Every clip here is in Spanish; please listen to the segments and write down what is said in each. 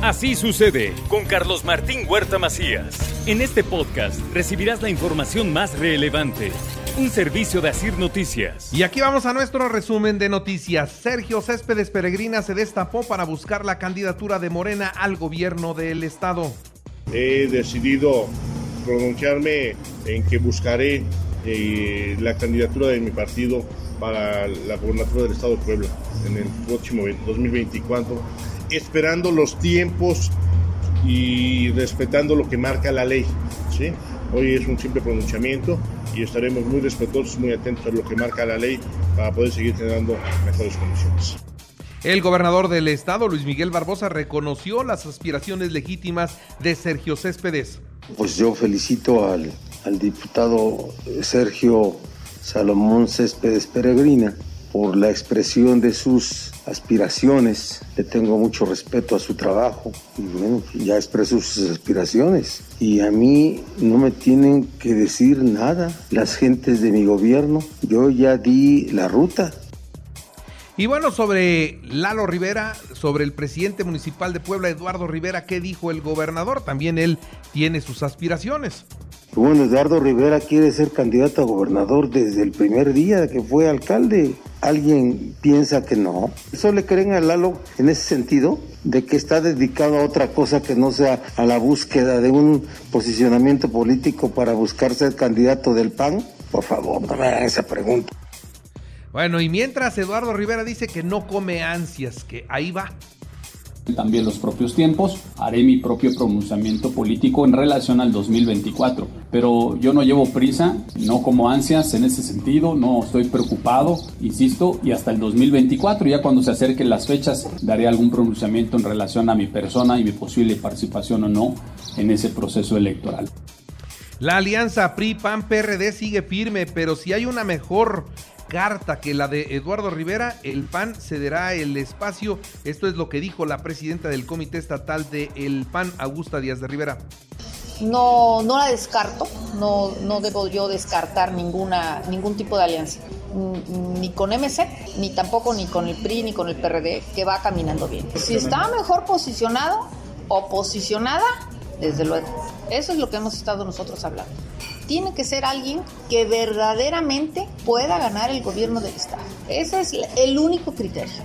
Así sucede con Carlos Martín Huerta Macías. En este podcast recibirás la información más relevante. Un servicio de Asir Noticias. Y aquí vamos a nuestro resumen de noticias. Sergio Céspedes Peregrina se destapó para buscar la candidatura de Morena al gobierno del estado. He decidido pronunciarme en que buscaré eh, la candidatura de mi partido para la gobernatura del estado de Puebla en el próximo 2024 esperando los tiempos y respetando lo que marca la ley. ¿sí? Hoy es un simple pronunciamiento y estaremos muy respetuosos, muy atentos a lo que marca la ley para poder seguir generando mejores condiciones. El gobernador del estado, Luis Miguel Barbosa, reconoció las aspiraciones legítimas de Sergio Céspedes. Pues yo felicito al, al diputado Sergio Salomón Céspedes Peregrina por la expresión de sus aspiraciones. Le tengo mucho respeto a su trabajo bueno, ya expresó sus aspiraciones. Y a mí no me tienen que decir nada las gentes de mi gobierno. Yo ya di la ruta. Y bueno, sobre Lalo Rivera, sobre el presidente municipal de Puebla, Eduardo Rivera, ¿qué dijo el gobernador? También él tiene sus aspiraciones. Bueno, Eduardo Rivera quiere ser candidato a gobernador desde el primer día que fue alcalde. ¿Alguien piensa que no? ¿Eso le creen a Lalo en ese sentido? De que está dedicado a otra cosa que no sea a la búsqueda de un posicionamiento político para buscar ser candidato del PAN? Por favor, no me hagan esa pregunta. Bueno, y mientras Eduardo Rivera dice que no come ansias, que ahí va, también los propios tiempos, haré mi propio pronunciamiento político en relación al 2024. Pero yo no llevo prisa, no como ansias en ese sentido, no estoy preocupado, insisto, y hasta el 2024, ya cuando se acerquen las fechas, daré algún pronunciamiento en relación a mi persona y mi posible participación o no en ese proceso electoral. La alianza PRI-PAN-PRD sigue firme, pero si hay una mejor carta que la de Eduardo Rivera, el PAN cederá el espacio. Esto es lo que dijo la presidenta del Comité Estatal del el PAN, Augusta Díaz de Rivera. No, no la descarto, no, no debo yo descartar ninguna, ningún tipo de alianza, ni con MC, ni tampoco ni con el PRI, ni con el PRD, que va caminando bien. Si está mejor posicionado o posicionada, desde luego. Eso es lo que hemos estado nosotros hablando tiene que ser alguien que verdaderamente pueda ganar el gobierno del Estado. Ese es el único criterio.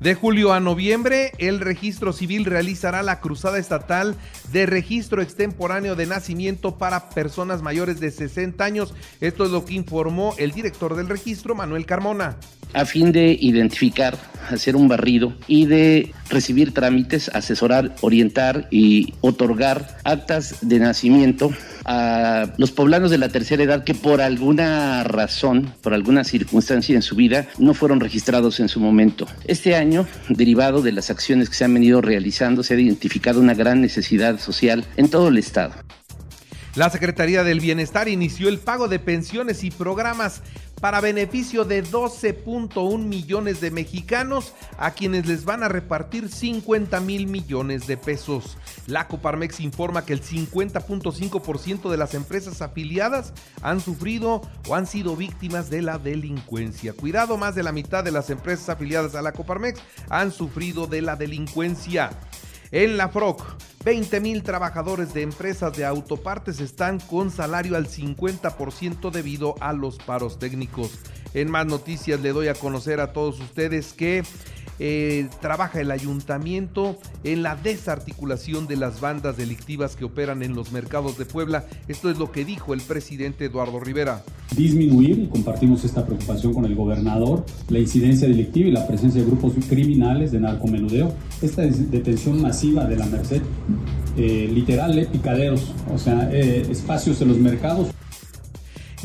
De julio a noviembre, el registro civil realizará la cruzada estatal de registro extemporáneo de nacimiento para personas mayores de 60 años. Esto es lo que informó el director del registro, Manuel Carmona. A fin de identificar, hacer un barrido y de recibir trámites, asesorar, orientar y otorgar actas de nacimiento a los poblanos de la tercera edad que por alguna razón, por alguna circunstancia en su vida, no fueron registrados en su momento. Este año, derivado de las acciones que se han venido realizando, se ha identificado una gran necesidad social en todo el Estado. La Secretaría del Bienestar inició el pago de pensiones y programas para beneficio de 12.1 millones de mexicanos a quienes les van a repartir 50 mil millones de pesos. La Coparmex informa que el 50.5% de las empresas afiliadas han sufrido o han sido víctimas de la delincuencia. Cuidado, más de la mitad de las empresas afiliadas a la Coparmex han sufrido de la delincuencia. En la FROC, 20 mil trabajadores de empresas de autopartes están con salario al 50% debido a los paros técnicos. En más noticias le doy a conocer a todos ustedes que eh, trabaja el ayuntamiento en la desarticulación de las bandas delictivas que operan en los mercados de Puebla. Esto es lo que dijo el presidente Eduardo Rivera. Disminuir, y compartimos esta preocupación con el gobernador, la incidencia delictiva y la presencia de grupos criminales de narcomenudeo. Esta detención masiva de la Merced, eh, literal, eh, picaderos, o sea, espacios en los mercados.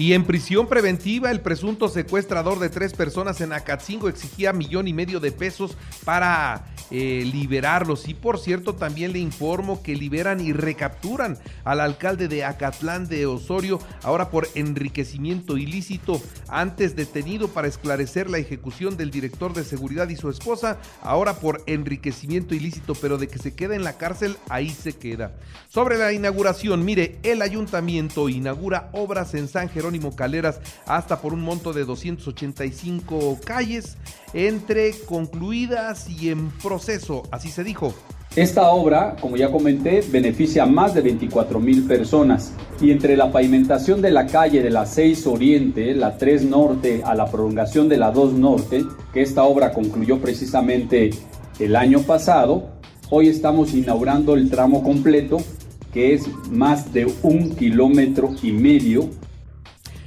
Y en prisión preventiva, el presunto secuestrador de tres personas en Acatzingo exigía millón y medio de pesos para eh, liberarlos. Y por cierto, también le informo que liberan y recapturan al alcalde de Acatlán de Osorio, ahora por enriquecimiento ilícito, antes detenido para esclarecer la ejecución del director de seguridad y su esposa, ahora por enriquecimiento ilícito, pero de que se queda en la cárcel, ahí se queda. Sobre la inauguración, mire, el ayuntamiento inaugura obras en San Jerónimo Caleras hasta por un monto de 285 calles entre concluidas y en proceso, así se dijo. Esta obra, como ya comenté, beneficia a más de 24 mil personas y entre la pavimentación de la calle de la 6 Oriente, la 3 Norte a la prolongación de la 2 Norte, que esta obra concluyó precisamente el año pasado, hoy estamos inaugurando el tramo completo que es más de un kilómetro y medio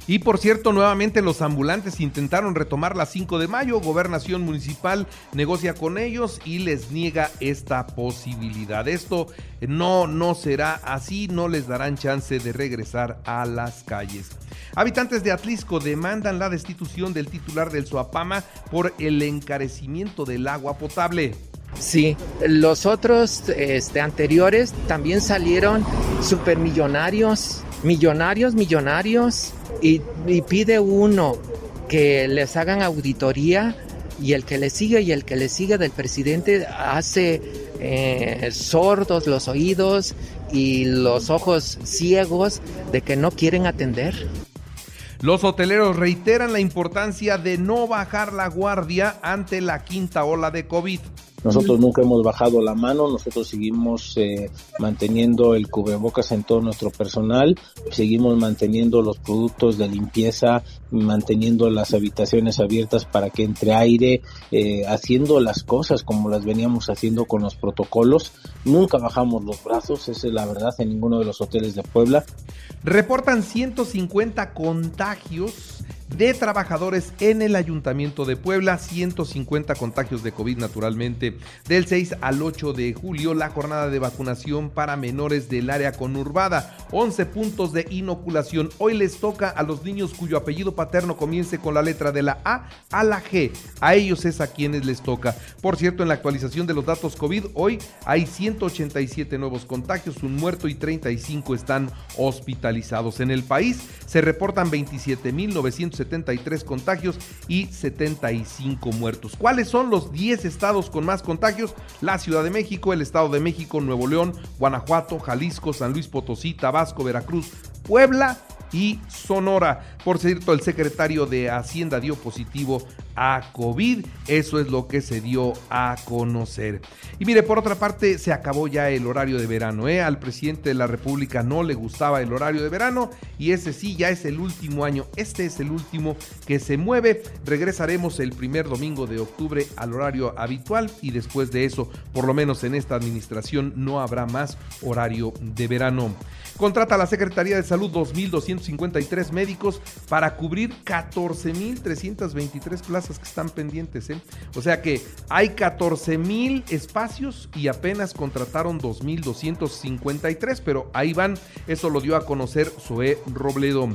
y por cierto, nuevamente los ambulantes intentaron retomar la 5 de mayo. Gobernación Municipal negocia con ellos y les niega esta posibilidad. Esto no, no será así, no les darán chance de regresar a las calles. Habitantes de Atlisco demandan la destitución del titular del Suapama por el encarecimiento del agua potable. Sí, los otros este, anteriores también salieron supermillonarios, millonarios, millonarios y, pide uno que les hagan auditoría y el que le sigue y el que le sigue del presidente hace eh, sordos los oídos y los ojos ciegos de que no quieren atender. Los hoteleros reiteran la importancia de no bajar la guardia ante la quinta ola de COVID. Nosotros nunca hemos bajado la mano, nosotros seguimos eh, manteniendo el cubrebocas en todo nuestro personal, seguimos manteniendo los productos de limpieza, manteniendo las habitaciones abiertas para que entre aire, eh, haciendo las cosas como las veníamos haciendo con los protocolos. Nunca bajamos los brazos, esa es la verdad en ninguno de los hoteles de Puebla. Reportan 150 contagios de trabajadores en el Ayuntamiento de Puebla, 150 contagios de COVID naturalmente. Del 6 al 8 de julio, la jornada de vacunación para menores del área conurbada, 11 puntos de inoculación. Hoy les toca a los niños cuyo apellido paterno comience con la letra de la A a la G. A ellos es a quienes les toca. Por cierto, en la actualización de los datos COVID, hoy hay 187 nuevos contagios, un muerto y 35 están hospitalizados. En el país se reportan 27.900 73 contagios y 75 muertos. ¿Cuáles son los 10 estados con más contagios? La Ciudad de México, el Estado de México, Nuevo León, Guanajuato, Jalisco, San Luis Potosí, Tabasco, Veracruz, Puebla y Sonora. Por cierto, el secretario de Hacienda dio positivo a COVID. Eso es lo que se dio a conocer. Y mire, por otra parte, se acabó ya el horario de verano. ¿eh? Al presidente de la República no le gustaba el horario de verano y ese sí ya es el último año. Este es el último que se mueve. Regresaremos el primer domingo de octubre al horario habitual y después de eso, por lo menos en esta administración, no habrá más horario de verano. Contrata la Secretaría de Salud 2.253 médicos para cubrir 14.323 plazas que están pendientes. ¿eh? O sea que hay 14.000 espacios y apenas contrataron 2.253, pero ahí van. Eso lo dio a conocer Zoé Robledo.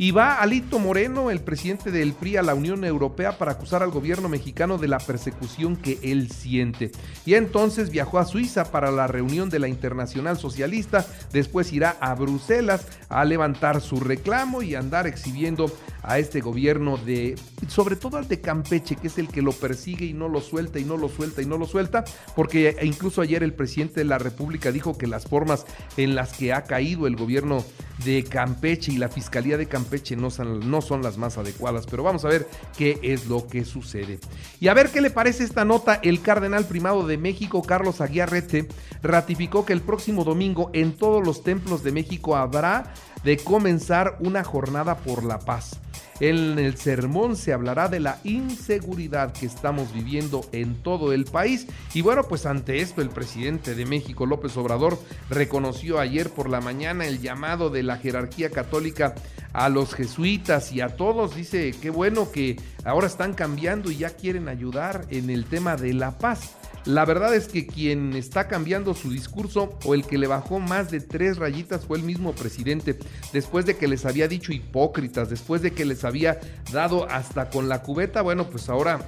Y va Alito Moreno, el presidente del PRI, a la Unión Europea para acusar al gobierno mexicano de la persecución que él siente. Y entonces viajó a Suiza para la reunión de la Internacional Socialista, después irá a Bruselas a levantar su reclamo y andar exhibiendo a este gobierno de, sobre todo al de Campeche, que es el que lo persigue y no lo suelta y no lo suelta y no lo suelta, porque incluso ayer el presidente de la República dijo que las formas en las que ha caído el gobierno de Campeche y la Fiscalía de Campeche no son, no son las más adecuadas, pero vamos a ver qué es lo que sucede. Y a ver qué le parece esta nota, el cardenal primado de México, Carlos Aguiarrete, ratificó que el próximo domingo en todos los templos de México habrá de comenzar una jornada por la paz. En el sermón se hablará de la inseguridad que estamos viviendo en todo el país. Y bueno, pues ante esto el presidente de México, López Obrador, reconoció ayer por la mañana el llamado de la jerarquía católica a los jesuitas y a todos. Dice, qué bueno que ahora están cambiando y ya quieren ayudar en el tema de la paz. La verdad es que quien está cambiando su discurso o el que le bajó más de tres rayitas fue el mismo presidente, después de que les había dicho hipócritas, después de que les había dado hasta con la cubeta, bueno, pues ahora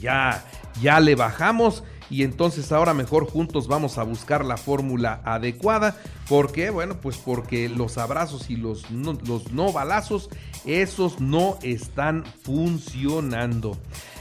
ya, ya le bajamos y entonces ahora mejor juntos vamos a buscar la fórmula adecuada. ¿Por qué? Bueno, pues porque los abrazos y los los no balazos, esos no están funcionando.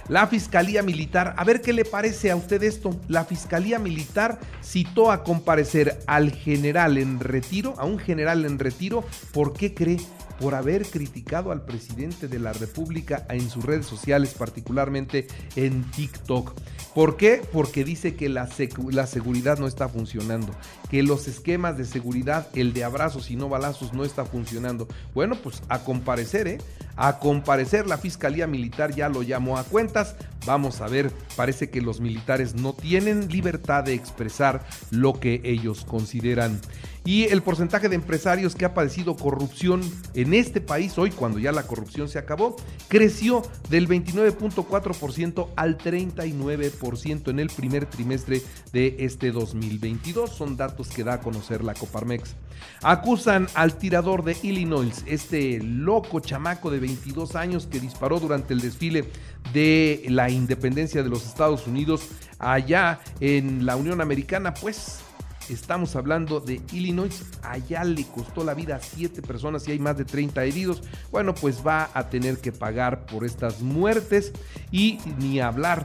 La Fiscalía Militar, a ver qué le parece a usted esto. La Fiscalía Militar citó a comparecer al general en retiro, a un general en retiro, ¿por qué cree? por haber criticado al presidente de la República en sus redes sociales, particularmente en TikTok. ¿Por qué? Porque dice que la, seguridad no está funcionando, que los esquemas de seguridad, el de abrazos y no balazos, no está funcionando. Bueno, pues a comparecer, ¿eh? A comparecer, la Fiscalía Militar ya lo llamó a cuentas. Vamos a ver, parece que los militares no tienen libertad de expresar lo que ellos consideran y el porcentaje de empresarios que ha padecido corrupción en este país hoy, cuando ya la corrupción se acabó, creció del 29.4% al 39% en el primer trimestre de este 2022. Son datos que da a conocer la Coparmex. Acusan al tirador de Illinois, este loco chamaco de 22 años que disparó durante el desfile de la independencia de los Estados Unidos allá en la Unión Americana, pues Estamos hablando de Illinois. Allá le costó la vida a siete personas y hay más de 30 heridos. Bueno, pues va a tener que pagar por estas muertes y ni hablar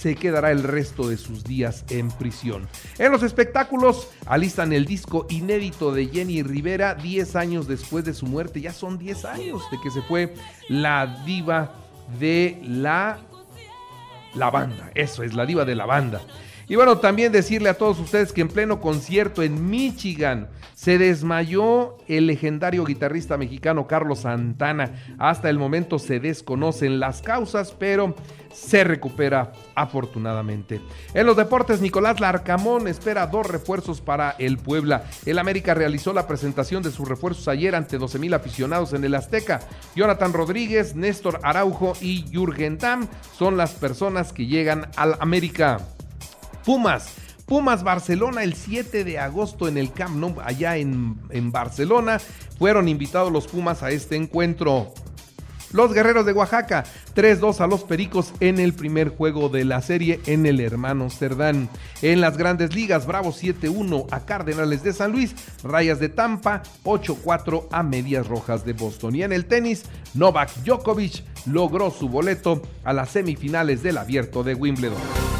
se quedará el resto de sus días en prisión. En los espectáculos alistan el disco inédito de Jenny Rivera 10 años después de su muerte. Ya son 10 años de que se fue la diva de la la banda. Eso es la diva de la banda. Y bueno, también decirle a todos ustedes que en pleno concierto en Michigan se desmayó el legendario guitarrista mexicano Carlos Santana. Hasta el momento se desconocen las causas, pero se recupera afortunadamente. En los deportes, Nicolás Larcamón espera dos refuerzos para el Puebla. El América realizó la presentación de sus refuerzos ayer ante 12 mil aficionados en el Azteca. Jonathan Rodríguez, Néstor Araujo y Jürgen Damm son las personas que llegan al América. Pumas. Pumas Barcelona el 7 de agosto en el Camp Nou, allá en, en Barcelona. Fueron invitados los Pumas a este encuentro. Los Guerreros de Oaxaca, 3-2 a los Pericos en el primer juego de la serie en el hermano Cerdán. En las grandes ligas, Bravo 7-1 a Cardenales de San Luis, Rayas de Tampa 8-4 a Medias Rojas de Boston. Y en el tenis, Novak Djokovic logró su boleto a las semifinales del abierto de Wimbledon.